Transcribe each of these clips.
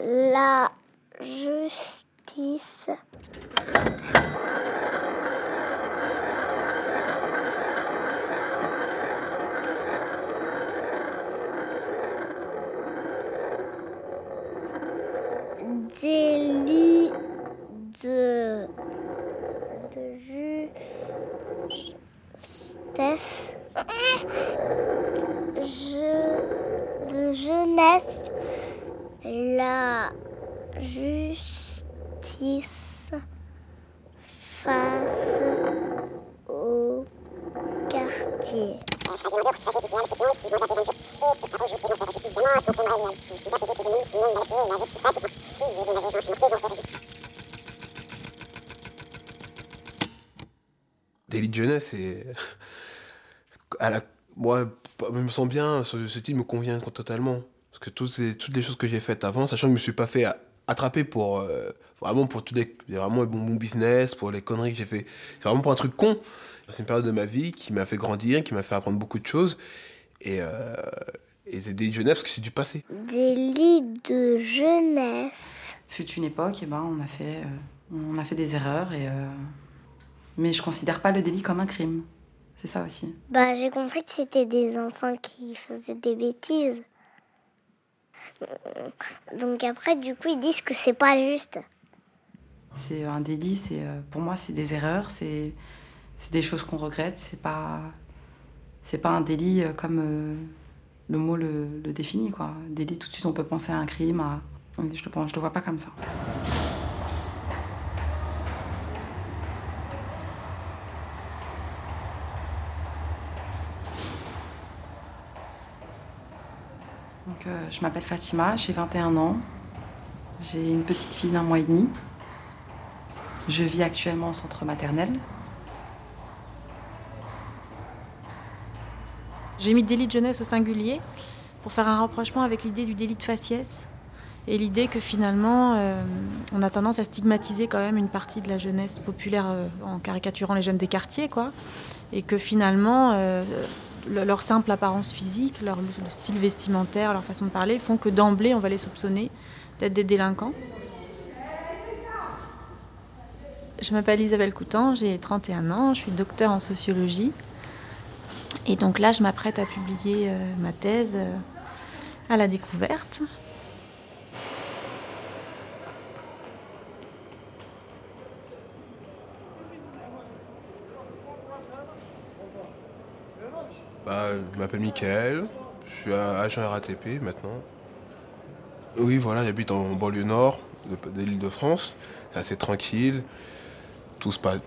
la justice. Délit de, de justesse. Je, de jeunesse. La justice face au quartier. Délit de jeunesse, et à la... moi, je me sens bien, ce, ce titre me convient totalement. Parce que toutes, ces, toutes les choses que j'ai faites avant, sachant que je me suis pas fait attraper pour euh, vraiment pour tous les vraiment bon, bon business, pour les conneries que j'ai fait. C'est vraiment pour un truc con. C'est une période de ma vie qui m'a fait grandir, qui m'a fait apprendre beaucoup de choses. Et, euh, et c'est des jeunesse parce que c'est du passé. Délit de jeunesse. Fut une époque, et ben, on, a fait, euh, on a fait des erreurs. Et, euh, Mais je considère pas le délit comme un crime. C'est ça aussi. Bah, j'ai compris que c'était des enfants qui faisaient des bêtises. Donc après, du coup, ils disent que c'est pas juste. C'est un délit, c'est euh, pour moi, c'est des erreurs, c'est c'est des choses qu'on regrette. C'est pas c'est pas un délit euh, comme euh, le mot le, définit quoi. Délit, tout de suite, on peut penser à un crime. Je le je le vois pas comme ça. Je m'appelle Fatima, j'ai 21 ans. J'ai une petite fille d'un mois et demi. Je vis actuellement au centre maternel. J'ai mis délit de jeunesse au singulier pour faire un rapprochement avec l'idée du délit de faciès et l'idée que finalement euh, on a tendance à stigmatiser quand même une partie de la jeunesse populaire euh, en caricaturant les jeunes des quartiers quoi et que finalement euh, leur simple apparence physique, leur style vestimentaire, leur façon de parler font que d'emblée on va les soupçonner d'être des délinquants. Je m'appelle Isabelle Coutan, j'ai 31 ans, je suis docteur en sociologie. Et donc là, je m'apprête à publier euh, ma thèse euh, à la découverte. Bah, je m'appelle Michael, je suis agent RATP maintenant. Oui, voilà, j'habite en banlieue nord de, l'île de France. C'est assez tranquille. Tout se passe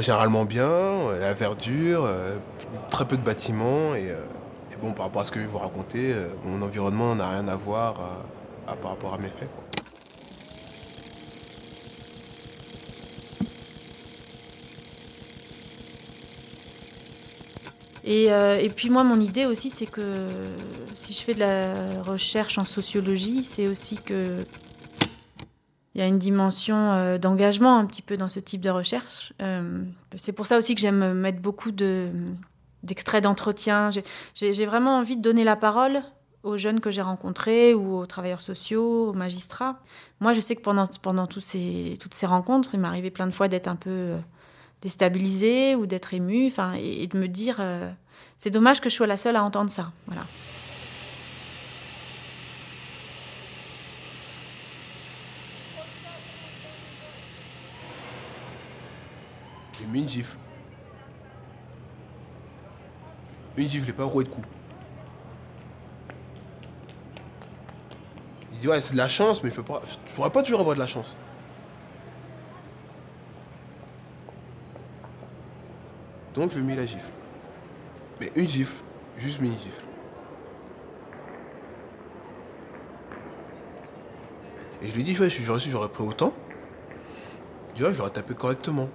généralement bien, la verdure, euh, très peu de bâtiments. Et, euh, et, bon, par rapport à ce que je vais vous raconter, euh, mon environnement n'a rien à voir à, par rapport à mes faits. Et, euh, et, puis moi, mon idée aussi, c'est que si je fais de la recherche en sociologie, c'est aussi que il y a une dimension euh, d'engagement un petit peu dans ce type de recherche. Euh, c'est pour ça aussi que j'aime mettre beaucoup de, d'extraits d'entretien. J'ai, vraiment envie de donner la parole aux jeunes que j'ai rencontrés ou aux travailleurs sociaux, aux magistrats. Moi, je sais que pendant, pendant ces, toutes ces rencontres, il m'arrivait plein de fois d'être un peu déstabilisée ou d'être émue, enfin, et, de me dire, euh, c'est dommage que je sois la seule à entendre ça. Voilà. J'ai mis une gifle. Une gifle, j'ai pas roué de coups. Il dit ouais c'est de la chance mais il faut pas. faudrait pas toujours avoir de la chance. Donc je lui ai mis la gifle. Mais une gifle, juste mis une gifle. Et je lui ai dit ouais j'aurais su j'aurais pris autant. Je l'aurais tapé correctement.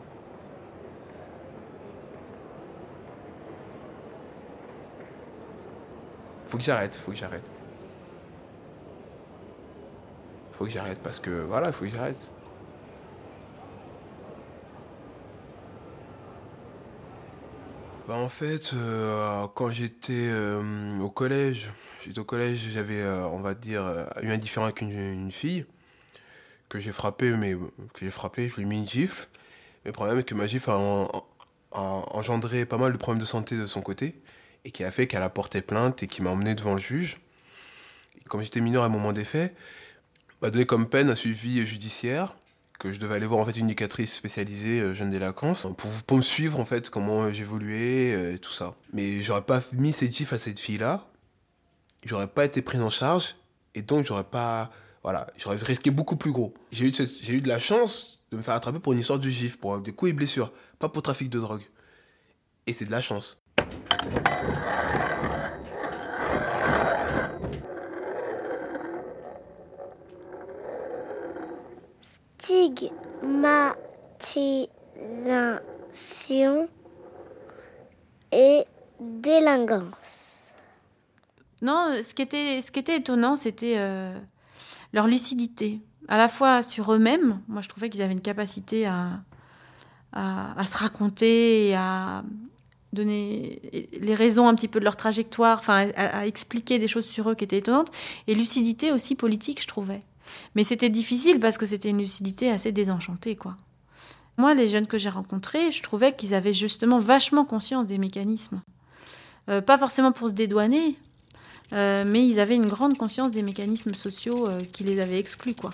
Faut que j'arrête, faut que j'arrête. Faut que j'arrête parce que voilà, faut que j'arrête. Bah, En fait, euh, quand j'étais euh, au collège, j'étais au collège, j'avais, euh, on va dire, eu un différent avec une, fille que j'ai frappé, mais que j'ai frappé, je lui ai mis une gifle. Mais le problème est que ma gifle a, engendré pas mal de problèmes de santé de son côté et qui a fait qu'elle a porté plainte et qui m'a emmené devant le juge. comme j'étais mineur à un moment des faits, m'a donné comme peine un suivi judiciaire que je devais aller voir en fait une éducatrice spécialisée euh, jeune délinquance pour, pour me suivre en fait comment j'évoluais euh, et tout ça. Mais j'aurais pas mis ces gifs à cette fille là, j'aurais pas été pris en charge et donc j'aurais pas voilà, j'aurais risqué beaucoup plus gros. J'ai eu, j'ai eu de la chance de me faire attraper pour une histoire de gif, pour des coups et blessures, pas pour trafic de drogue. Et c'est de la chance. Stigmatisation et délinquance. Non, ce qui était, ce qui était étonnant, c'était euh, leur lucidité. À la fois sur eux-mêmes, moi je trouvais qu'ils avaient une capacité à, à, se raconter et à donner les raisons un petit peu de leur trajectoire, enfin à, à expliquer des choses sur eux qui étaient étonnantes, et lucidité aussi politique, je trouvais. Mais c'était difficile parce que c'était une lucidité assez désenchantée, quoi. Moi, les jeunes que j'ai rencontrés, je trouvais qu'ils avaient justement vachement conscience des mécanismes. Euh, pas forcément pour se dédouaner, euh, mais ils avaient une grande conscience des mécanismes sociaux euh, qui les avaient exclus, quoi.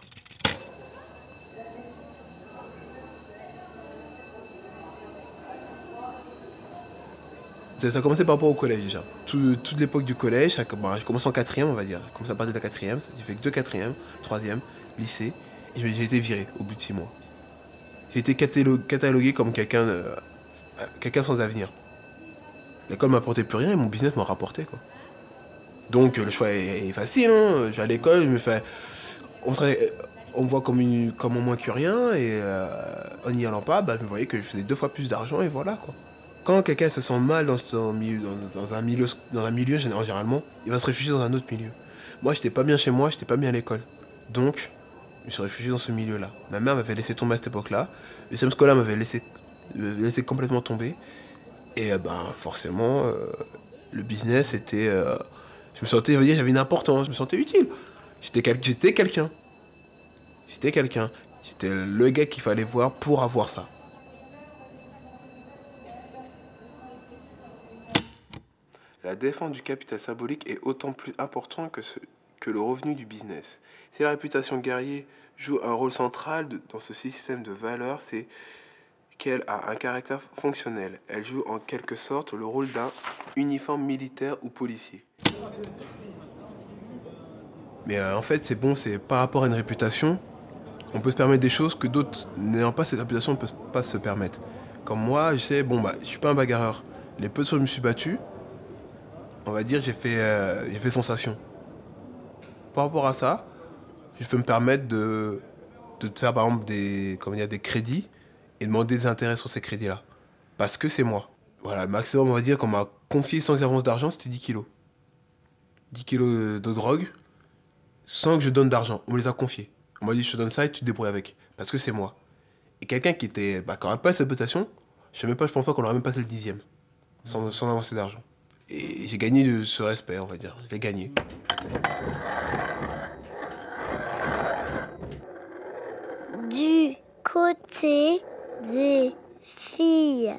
Ça a commencé par rapport au collège déjà. toute l'époque du collège, j'ai commencé en quatrième, on va dire. J'ai commencé à partir de la quatrième, j'ai fait que deux quatrièmes, troisième, lycée, et j'ai été viré au bout de six mois. J'ai été catalogué comme quelqu'un euh, quelqu'un sans avenir. L'école m'apportait plus rien et mon business m'en rapportait quoi. Donc le choix est, facile, hein. je vais à l'école. On, me voit comme, une, moins que rien et euh, en n'y allant pas, bah, je me voyais que je faisais deux fois plus d'argent et voilà quoi quand quelqu'un se sent mal dans, milieu, dans, un milieu, dans un milieu généralement, il va se réfugier dans un autre milieu. Moi, j'étais pas bien chez moi, j'étais pas bien à l'école. Donc, je me suis réfugié dans ce milieu-là. Ma mère m'avait laissé tomber à cette époque-là. Le système scolaire m'avait laissé, laissé complètement tomber. Et euh, ben, forcément, euh, le business était. Euh, je me sentais, j'avais une importance, je me sentais utile. J'étais quelqu'un. J'étais quelqu'un. J'étais le gars qu'il fallait voir pour avoir ça. La défense du capital symbolique est autant plus important que, le revenu du business. Si la réputation guerrier joue un rôle central dans ce système de valeurs, c'est qu'elle a un caractère fonctionnel. Elle joue en quelque sorte le rôle d'un uniforme militaire ou policier. Mais euh, en fait, c'est bon, c'est par rapport à une réputation, on peut se permettre des choses que d'autres n'ayant pas cette réputation ne peuvent pas se permettre. Comme moi, je sais, bon, bah, je suis pas un bagarreur. Les peu de fois je me suis battu, on va dire, j'ai fait, euh, fait sensation. Par rapport à ça, je peux me permettre de, de faire par exemple des, comment dire, des crédits et demander des intérêts sur ces crédits-là. Parce que c'est moi. Voilà, maximum, on va dire, qu'on m'a confié sans avance d'argent, c'était 10 kilos. 10 kilos de drogue, sans que je donne d'argent. On me les a confiés. On m'a dit, je te donne ça et tu te débrouilles avec. Parce que c'est moi. Et quelqu'un qui était, bah, pas cette réputation, je sais même pas, je pense pas qu'on aurait même passé le dixième. Sans, sans avancer d'argent. Et j'ai gagné ce respect, on va dire. J'ai gagné. Du côté des filles.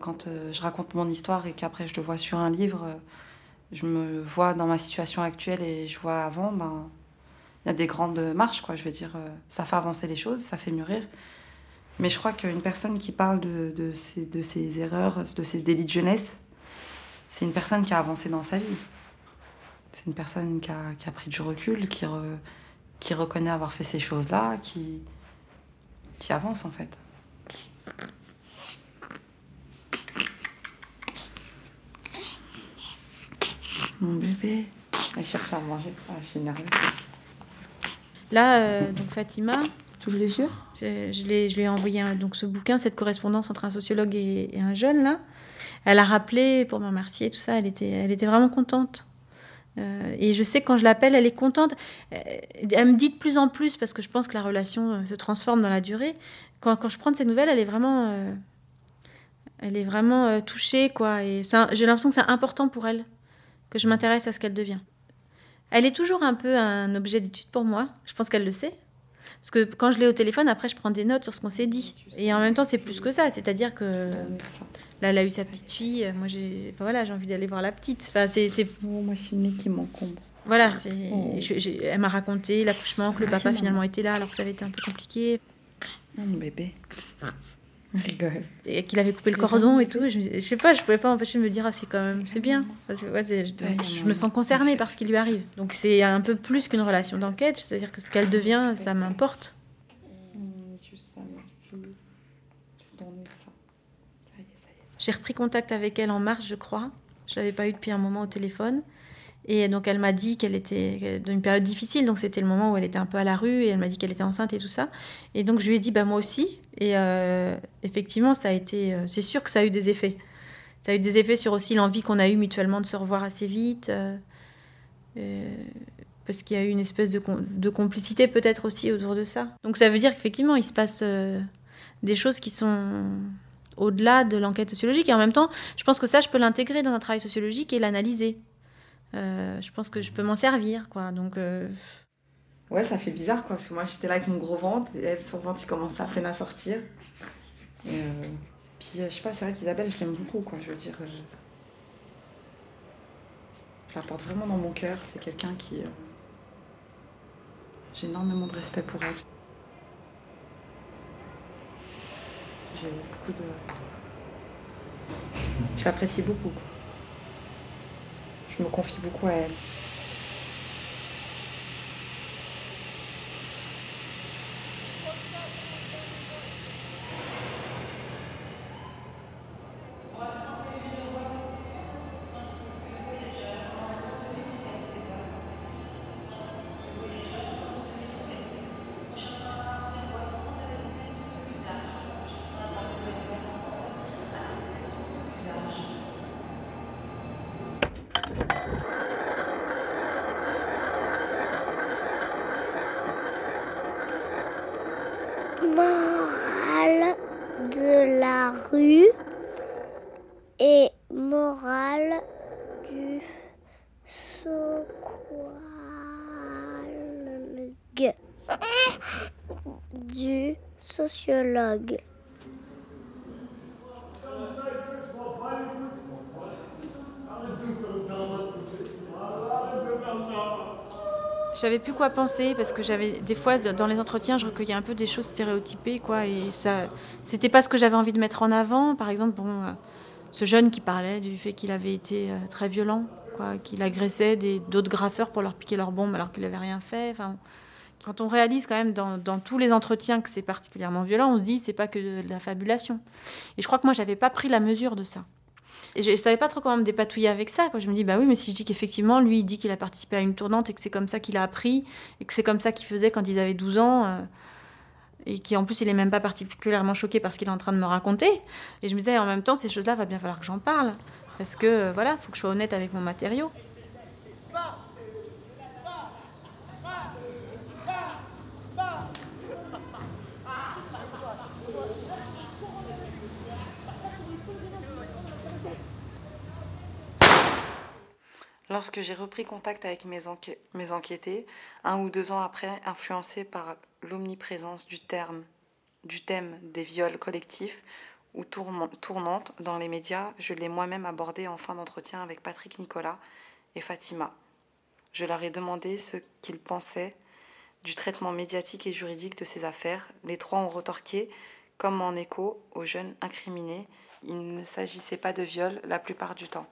Quand euh, je raconte mon histoire et qu'après je le vois sur un livre, euh, je me vois dans ma situation actuelle et je vois avant, ben, il y a des grandes marches, quoi. Je veux dire, euh, ça fait avancer les choses, ça fait mûrir. Mais je crois qu'une personne qui parle de, de, ses, de ses erreurs, de ses délits de jeunesse, c'est une personne qui a avancé dans sa vie. C'est une personne qui a, qui a, pris du recul, qui, qui reconnaît avoir fait ces choses-là, qui, qui avance en fait. Mon bébé, elle cherche à manger. Ah, je suis énervée. Là, euh, donc Fatima, je, je, lui ai envoyé donc ce bouquin, cette correspondance entre un sociologue et, un jeune là. Elle a rappelé pour me remercier tout ça. Elle était, vraiment contente. Euh, et je sais que quand je l'appelle, elle est contente. Euh, elle me dit de plus en plus, parce que je pense que la relation se transforme dans la durée. Quand, je prends de ses nouvelles, elle est vraiment, elle est vraiment touchée. quoi. J'ai l'impression que c'est important pour elle que je m'intéresse à ce qu'elle devient. Elle est toujours un peu un objet d'étude pour moi. Je pense qu'elle le sait. Parce que quand je l'ai au téléphone, après, je prends des notes sur ce qu'on s'est dit. Et en même temps, c'est plus que ça. C'est-à-dire que là, elle a eu sa petite fille. Moi, j'ai enfin, voilà, envie d'aller voir la petite. Enfin, c'est, oh, moi, je suis née qui m'encombre. Voilà, oh. elle m'a raconté l'accouchement, que le papa finalement était là alors que ça avait été un peu compliqué. Oh, mon bébé. Rigole. Et qu'il avait coupé le cordon et tout. Je, sais pas, je pouvais pas empêcher de me dire, ah, c'est quand même, c'est bien. je, me sens concernée par ce qui lui arrive. Donc c'est un peu plus qu'une relation d'enquête, c'est-à-dire que ce qu'elle devient, ça m'importe. J'ai repris contact avec elle en mars, je crois. Je l'avais pas eu depuis un moment au téléphone. Et donc elle m'a dit qu'elle était dans une période difficile, donc c'était le moment où elle était un peu à la rue et elle m'a dit qu'elle était enceinte et tout ça. Et donc je lui ai dit bah moi aussi. Et euh, effectivement ça a été, euh, c'est sûr que ça a eu des effets. Ça a eu des effets sur aussi l'envie qu'on a eu mutuellement de se revoir assez vite, euh, parce qu'il y a eu une espèce de, de complicité peut-être aussi autour de ça. Donc ça veut dire qu'effectivement il se passe des choses qui sont au-delà de l'enquête sociologique et en même temps je pense que ça je peux l'intégrer dans un travail sociologique et l'analyser. Euh, je pense que je peux m'en servir, quoi. Donc. Euh, ouais, ça fait bizarre, quoi, parce que moi j'étais là avec mon gros ventre, et elle, son ventre il commence à peine à sortir. Et euh, Puis je sais pas, c'est vrai qu'Isabelle, je l'aime beaucoup, quoi. Je veux dire. Je la porte vraiment dans mon cœur. C'est quelqu'un qui. J'ai énormément de respect pour elle. J'ai beaucoup de. Je l'apprécie beaucoup. Je me confie beaucoup à elle. Sociologue. Je plus quoi penser parce que j'avais des fois dans les entretiens je recueillais un peu des choses stéréotypées quoi et ça c'était pas ce que j'avais envie de mettre en avant par exemple bon euh, ce jeune qui parlait du fait qu'il avait été euh, très violent quoi qu'il agressait d'autres graffeurs pour leur piquer leur bombe alors qu'il n'avait rien fait enfin quand on réalise quand même dans, tous les entretiens que c'est particulièrement violent, on se dit c'est pas que de la fabulation. Et je crois que moi j'avais pas pris la mesure de ça. Et je savais pas trop comment me dépatouiller avec ça. Je me dis bah oui, mais si je dis qu'effectivement lui il dit qu'il a participé à une tournante et que c'est comme ça qu'il a appris et que c'est comme ça qu'il faisait quand il avait 12 ans. Euh, et qu'en plus il est même pas particulièrement choqué par ce qu'il est en train de me raconter. Et je me disais en même temps ces choses-là va bien falloir que j'en parle parce que euh, voilà, faut que je sois honnête avec mon matériau. Lorsque j'ai repris contact avec mes, enquêtés, un ou deux ans après, influencé par l'omniprésence du thème des viols collectifs ou tournantes dans les médias, je l'ai moi-même abordé en fin d'entretien avec Patrick Nicolas et Fatima. Je leur ai demandé ce qu'ils pensaient du traitement médiatique et juridique de ces affaires. Les trois ont retorqué, comme en écho aux jeunes incriminés, il ne s'agissait pas de viol la plupart du temps.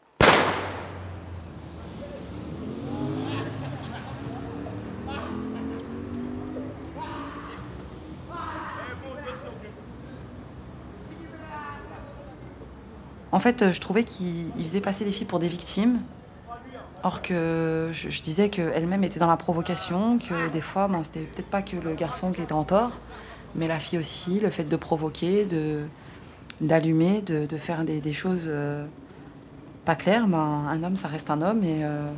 En fait, je trouvais qu'il faisait passer les filles pour des victimes, or que je, disais qu'elle-même était dans la provocation, que des fois, ben, c'était peut-être pas que le garçon qui était en tort, mais la fille aussi, le fait de provoquer, de d'allumer, de, faire des, choses euh, pas claires. Ben, un homme, ça reste un homme et, euh,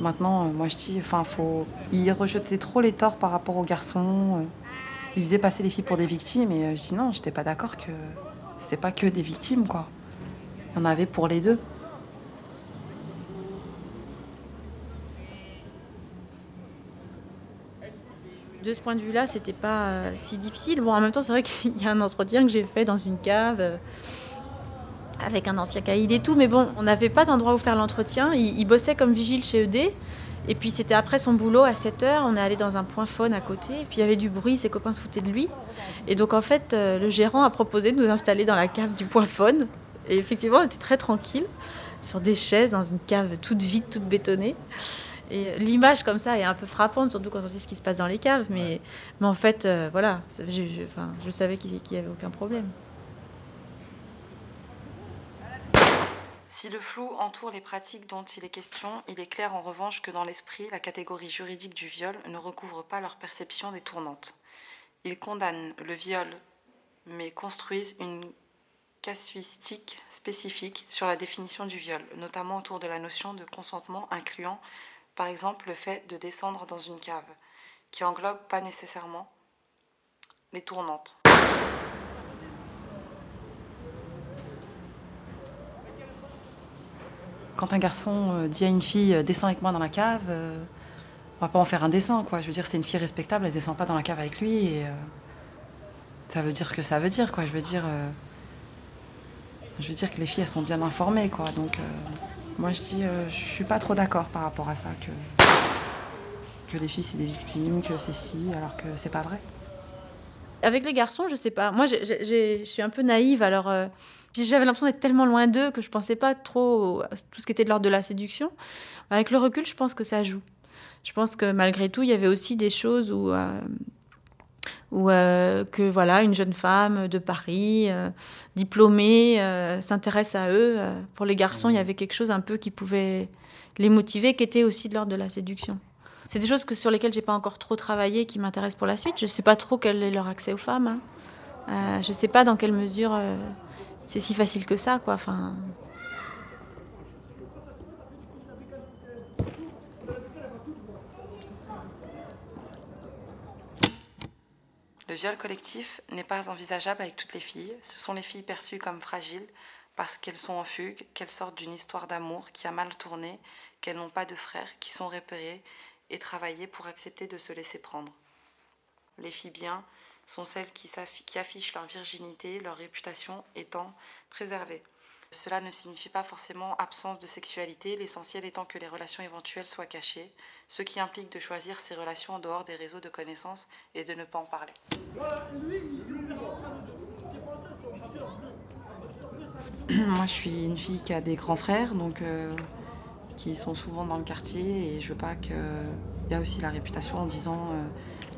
Maintenant, moi je dis, enfin, faut. Il rejetait trop les torts par rapport aux garçons. Il faisait passer les filles pour des victimes et je dis non, j'étais pas d'accord que c'était pas que des victimes, quoi. Il y en avait pour les deux. de ce point de vue-là, c'était pas euh, si difficile. Bon, en même temps, c'est vrai qu'il y a un entretien que j'ai fait dans une cave euh, avec un ancien caïd et tout, mais bon, on n'avait pas d'endroit où faire l'entretien. Il, bossait comme vigile chez ED. Et puis c'était après son boulot à 7 h on est allé dans un point phone à côté, et puis il y avait du bruit, ses copains se foutaient de lui. Et donc en fait, euh, le gérant a proposé de nous installer dans la cave du point phone. Et effectivement, on était très tranquille, sur des chaises, dans une cave toute vide, toute bétonnée. Et l'image comme ça est un peu frappante, surtout quand on sait ce qui se passe dans les caves. Mais, mais en fait, euh, voilà, je, enfin, je savais qu'il n'y avait aucun problème. Si le flou entoure les pratiques dont il est question, il est clair en revanche que dans l'esprit, la catégorie juridique du viol ne recouvre pas leur perception des tournantes. Ils condamnent le viol, mais construisent une casuistique spécifique sur la définition du viol, notamment autour de la notion de consentement incluant par exemple, le fait de descendre dans une cave, qui englobe pas nécessairement les tournantes. Quand un garçon euh, dit à une fille euh, descends avec moi dans la cave, euh, on va pas en faire un dessin, quoi. Je veux dire, c'est une fille respectable, elle descend pas dans la cave avec lui et ça veut dire que ça veut dire, quoi. Je veux dire, je veux dire que les filles elles sont bien informées, quoi. Donc moi, je dis, euh, je suis pas trop d'accord par rapport à ça, que, que les filles, c'est des victimes, que c'est si, alors que c'est pas vrai. Avec les garçons, je sais pas. Moi, je suis un peu naïve, alors. Euh, j'avais l'impression d'être tellement loin d'eux que je pensais pas trop à tout ce qui était de l'ordre de la séduction. Avec le recul, je pense que ça joue. Je pense que malgré tout, il y avait aussi des choses où. Ou euh, que voilà une jeune femme de Paris euh, diplômée euh, s'intéresse à eux pour les garçons il y avait quelque chose un peu qui pouvait les motiver qui était aussi de l'ordre de la séduction. C'est des choses que sur lesquelles j'ai pas encore trop travaillé qui m'intéressent pour la suite. Je sais pas trop quel est leur accès aux femmes hein. je sais pas dans quelle mesure c'est si facile que ça quoi. Enfin viol collectif n'est pas envisageable avec toutes les filles. Ce sont les filles perçues comme fragiles parce qu'elles sont en fugue, qu'elles sortent d'une histoire d'amour qui a mal tourné, qu'elles n'ont pas de frères, qui sont repérées et travaillées pour accepter de se laisser prendre. Les filles bien sont celles qui, qui affichent leur virginité, leur réputation étant préservée. Cela ne signifie pas forcément absence de sexualité, l'essentiel étant que les relations éventuelles soient cachées, ce qui implique de choisir ces relations en dehors des réseaux de connaissances et de ne pas en parler. Moi, je suis une fille qui a des grands frères, donc euh, qui sont souvent dans le quartier, et je veux pas que. Il y a aussi la réputation en disant euh,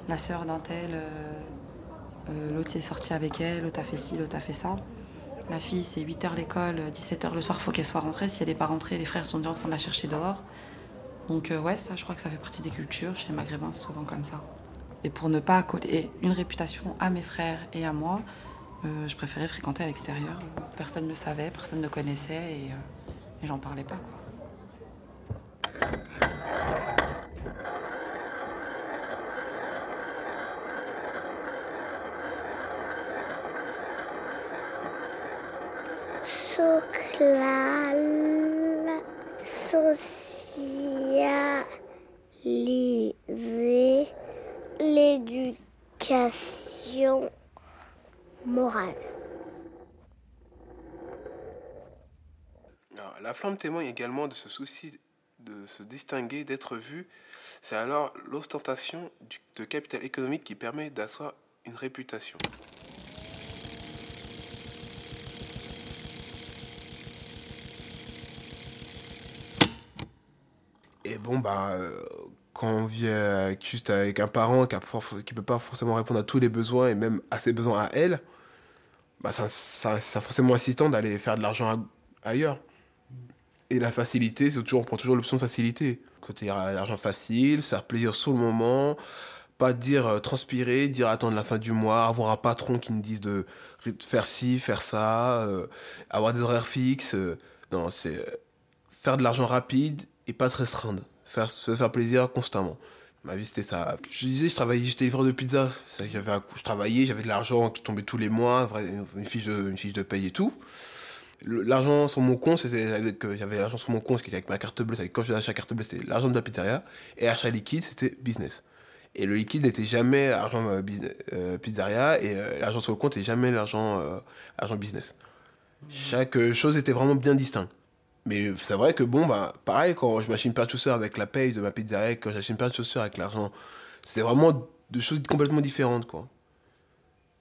la sœur d'un tel, euh, l'autre est sorti avec elle, l'autre a fait ci, l'autre a fait ça. La fille, c'est 8h l'école, 17h le soir, faut qu'elle soit rentrée. Si elle n'est pas rentrée, les frères sont déjà en train de la chercher dehors. Donc euh, ouais, ça, je crois que ça fait partie des cultures. Chez les Maghrébins, c'est souvent comme ça. Et pour ne pas coller une réputation à mes frères et à moi, euh, je préférais fréquenter à l'extérieur. Personne ne savait, personne ne connaissait et, euh, et j'en parlais pas. La flamme témoigne également de ce souci de se distinguer, d'être vu. C'est alors l'ostentation de capital économique qui permet d'asseoir une réputation. Et bon, bah, euh, quand on vit juste avec un parent qui ne peut pas forcément répondre à tous les besoins et même à ses besoins à elle, bah, ça, ça, forcément insistant d'aller faire de l'argent ailleurs. Et la facilité, toujours, on prend toujours l'option de facilité. Côté l'argent facile, faire plaisir sur le moment, pas dire euh, transpirer, dire attendre la fin du mois, avoir un patron qui nous dise de faire ci, faire ça, euh, avoir des horaires fixes. non, c'est faire de l'argent rapide et pas se restreindre. faire, se faire plaisir constamment. Ma vie, c'était ça. Je disais, je travaillais, j'étais livreur de pizza. J'avais, je travaillais, j'avais de l'argent qui tombait tous les mois, une fiche de, une fiche de paye et tout. L'argent sur mon compte, c'était avec, euh, j'avais l'argent sur mon compte, avec ma carte bleue. Quand je faisais carte bleue, c'était l'argent de la pizzeria. Et achat liquide, c'était business. Et le liquide n'était jamais argent euh, euh, pizzeria et l'argent sur le compte n'était jamais l'argent argent business. Chaque chose était vraiment bien distincte. Mais c'est vrai que bon, bah, pareil, quand je m'achète une paire de chaussures avec la paye de ma pizzeria, quand j'achète une paire de chaussures avec l'argent, c'était vraiment deux choses complètement différentes, quoi.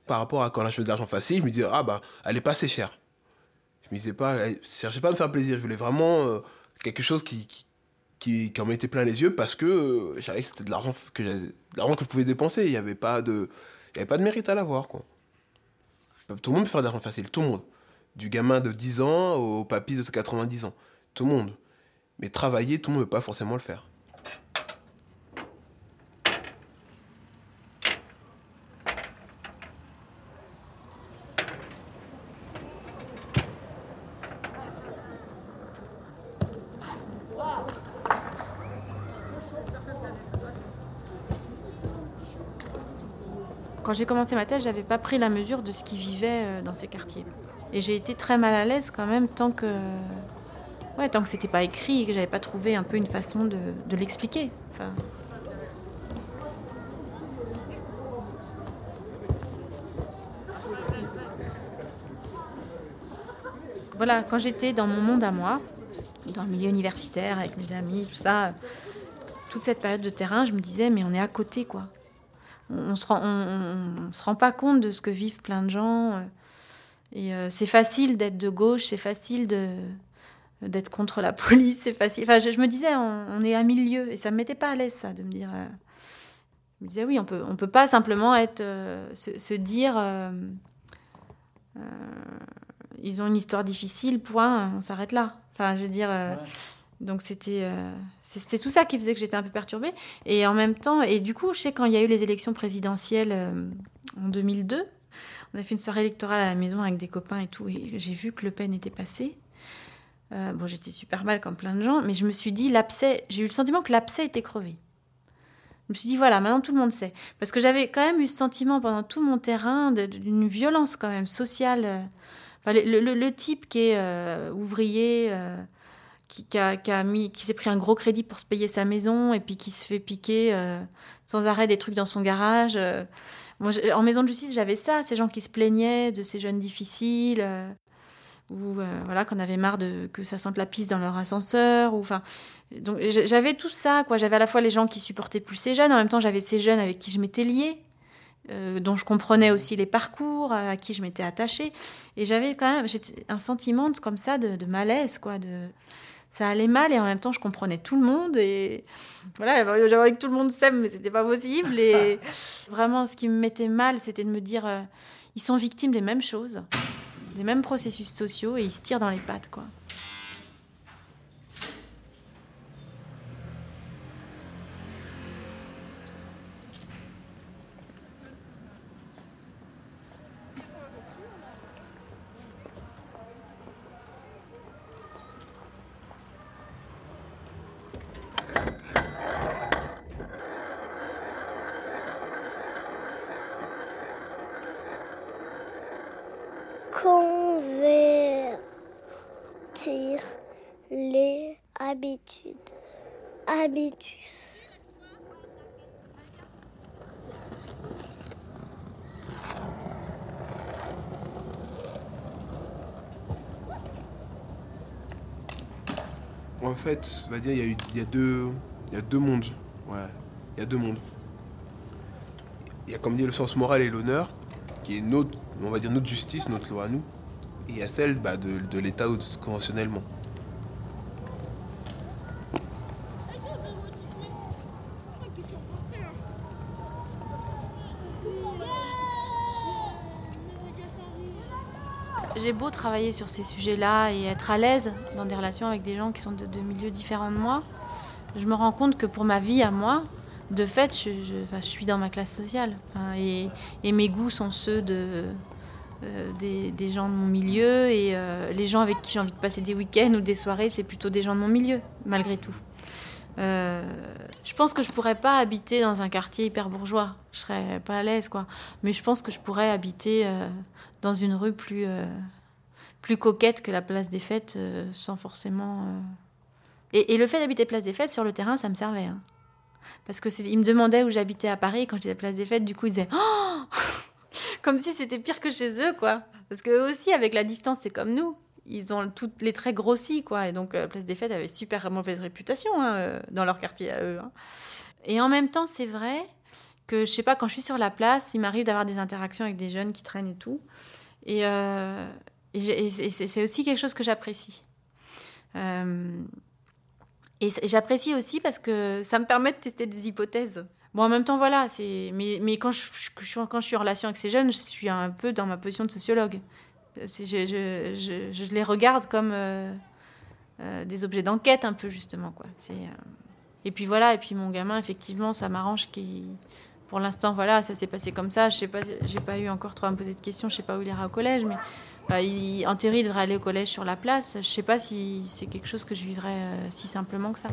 Par rapport à quand faisais de l'argent facile, je me disais, ah bah, elle est pas assez chère. Je disais pas, je cherchais pas à me faire plaisir, je voulais vraiment euh, quelque chose qui, qui, en mettait plein les yeux parce que euh, que c'était de l'argent que, je pouvais dépenser. Il n'y avait, pas de, pas de mérite à l'avoir, quoi. Tout le monde peut faire de l'argent facile, tout le monde. Du gamin de 10 ans au papy de 90 ans. Tout le monde. Mais travailler, tout le monde ne peut pas forcément le faire. J'ai commencé ma thèse, j'avais pas pris la mesure de ce qui vivait euh, dans ces quartiers. Et j'ai été très mal à l'aise quand même tant que, ouais, tant que c'était pas écrit et que j'avais pas trouvé un peu une façon de, de l'expliquer. Enfin... Voilà, quand j'étais dans mon monde à moi, dans le milieu universitaire, avec mes amis, tout ça, toute cette période de terrain, je me disais, mais on est à côté, quoi on, se rend, on, se rend pas compte de ce que vivent plein de gens. Euh, et euh, c'est facile d'être de gauche, c'est facile de d'être contre la police, c'est facile. Enfin, je, me disais, on, est à milieu, et ça me mettait pas à l'aise ça, de me dire. Euh, je me disais oui, on peut, on peut pas simplement être, se, dire, ils ont une histoire difficile, point, on s'arrête là. Enfin, je veux dire, donc c'était euh, tout ça qui faisait que j'étais un peu perturbée. Et en même temps, et du coup, je sais quand il y a eu les élections présidentielles euh, en 2002, on a fait une soirée électorale à la maison avec des copains et tout, et j'ai vu que Le Pen était passé. Euh, bon, j'étais super mal comme plein de gens, mais je me suis dit, l'abcès, j'ai eu le sentiment que l'abcès était crevé. Je me suis dit, voilà, maintenant tout le monde sait. Parce que j'avais quand même eu ce sentiment pendant tout mon terrain d'une violence quand même sociale. Le, type qui est ouvrier qui, a, qui s'est pris un gros crédit pour se payer sa maison et puis qui se fait piquer euh, sans arrêt des trucs dans son garage. Euh. en maison de justice, j'avais ça, ces gens qui se plaignaient de ces jeunes difficiles, euh, ou voilà, qu'on avait marre de que ça sente la pisse dans leur ascenseur, ou. Donc j'avais tout ça, quoi. J'avais à la fois les gens qui supportaient plus ces jeunes, en même temps j'avais ces jeunes avec qui je m'étais liée. dont je comprenais aussi les parcours, à qui je m'étais attachée. Et j'avais quand même un sentiment comme ça de, de malaise, quoi, de, ça allait mal et en même temps je comprenais tout le monde et voilà j'avais que tout le monde s'aime mais c'était pas possible et vraiment ce qui me mettait mal c'était de me dire euh, ils sont victimes des mêmes choses des mêmes processus sociaux et ils se tirent dans les pattes quoi les habitudes. Habitus. En fait, on va dire, il y, a eu, deux, y a deux mondes. Ouais, il y a deux mondes. Il y a comme dit le sens moral et l'honneur, qui est notre, on va dire notre justice, notre loi à nous, et il y a celle bah, de, de l'État conventionnellement. J'ai beau travailler sur ces sujets-là et être à l'aise dans des relations avec des gens qui sont de, milieux différents de moi, je me rends compte que pour ma vie à moi, de fait, je, suis dans ma classe sociale. et, mes goûts sont ceux de, euh, des, gens de mon milieu. Et euh, les gens avec qui j'ai envie de passer des week-ends ou des soirées, c'est plutôt des gens de mon milieu, malgré tout. Euh, je pense que je pourrais pas habiter dans un quartier hyper bourgeois. Je serais pas à l'aise, quoi. Mais je pense que je pourrais habiter euh, dans une rue plus, euh, plus coquette que la place des Fêtes, sans forcément. Et, et, le fait d'habiter place des Fêtes sur le terrain, ça me servait. Hein. Parce que il me demandait où j'habitais à Paris. quand j'étais place des Fêtes, du coup, ils disaient oh comme si c'était pire que chez eux, quoi. Parce que aussi, avec la distance, c'est comme nous ils ont toutes les traits grossis, quoi. Et donc, euh, Place des Fêtes avait super mauvaise réputation hein, euh, dans leur quartier à eux. Hein. Et en même temps, c'est vrai que, je sais pas, quand je suis sur la place, il m'arrive d'avoir des interactions avec des jeunes qui traînent et tout. Et, euh, c'est aussi quelque chose que j'apprécie. et j'apprécie aussi parce que ça me permet de tester des hypothèses. Bon, en même temps, voilà. Mais, quand je suis en relation avec ces jeunes, je suis un peu dans ma position de sociologue. Je, les regarde comme euh, euh, des objets d'enquête un peu justement quoi. Euh, et puis voilà et puis mon gamin effectivement ça m'arrange qui pour l'instant voilà ça s'est passé comme ça. Je sais pas j'ai pas eu encore trop à me poser de questions. Je sais pas où il ira au collège mais bah, en théorie il devrait aller au collège sur la place. Je sais pas si c'est quelque chose que je vivrais si simplement que ça.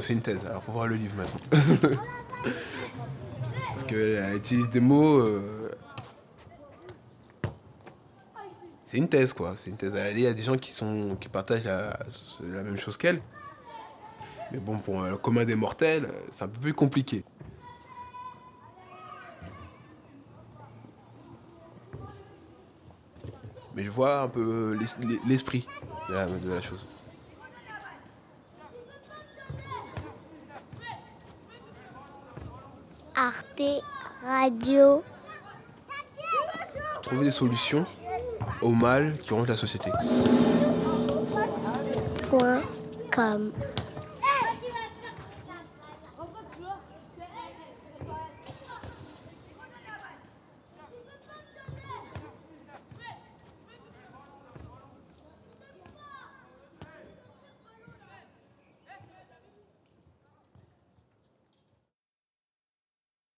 C'est une thèse, alors faut voir le livre maintenant. Parce qu'elle utilise des mots. Euh, c'est une thèse, quoi. C'est une thèse. Il y a des gens qui, sont, qui partagent la, même chose qu'elle. Mais bon, pour le commun des mortels, c'est un peu plus compliqué. Mais je vois un peu l'esprit de la chose. Arte Radio. Trouver des solutions au mal qui ronge la société. Point com.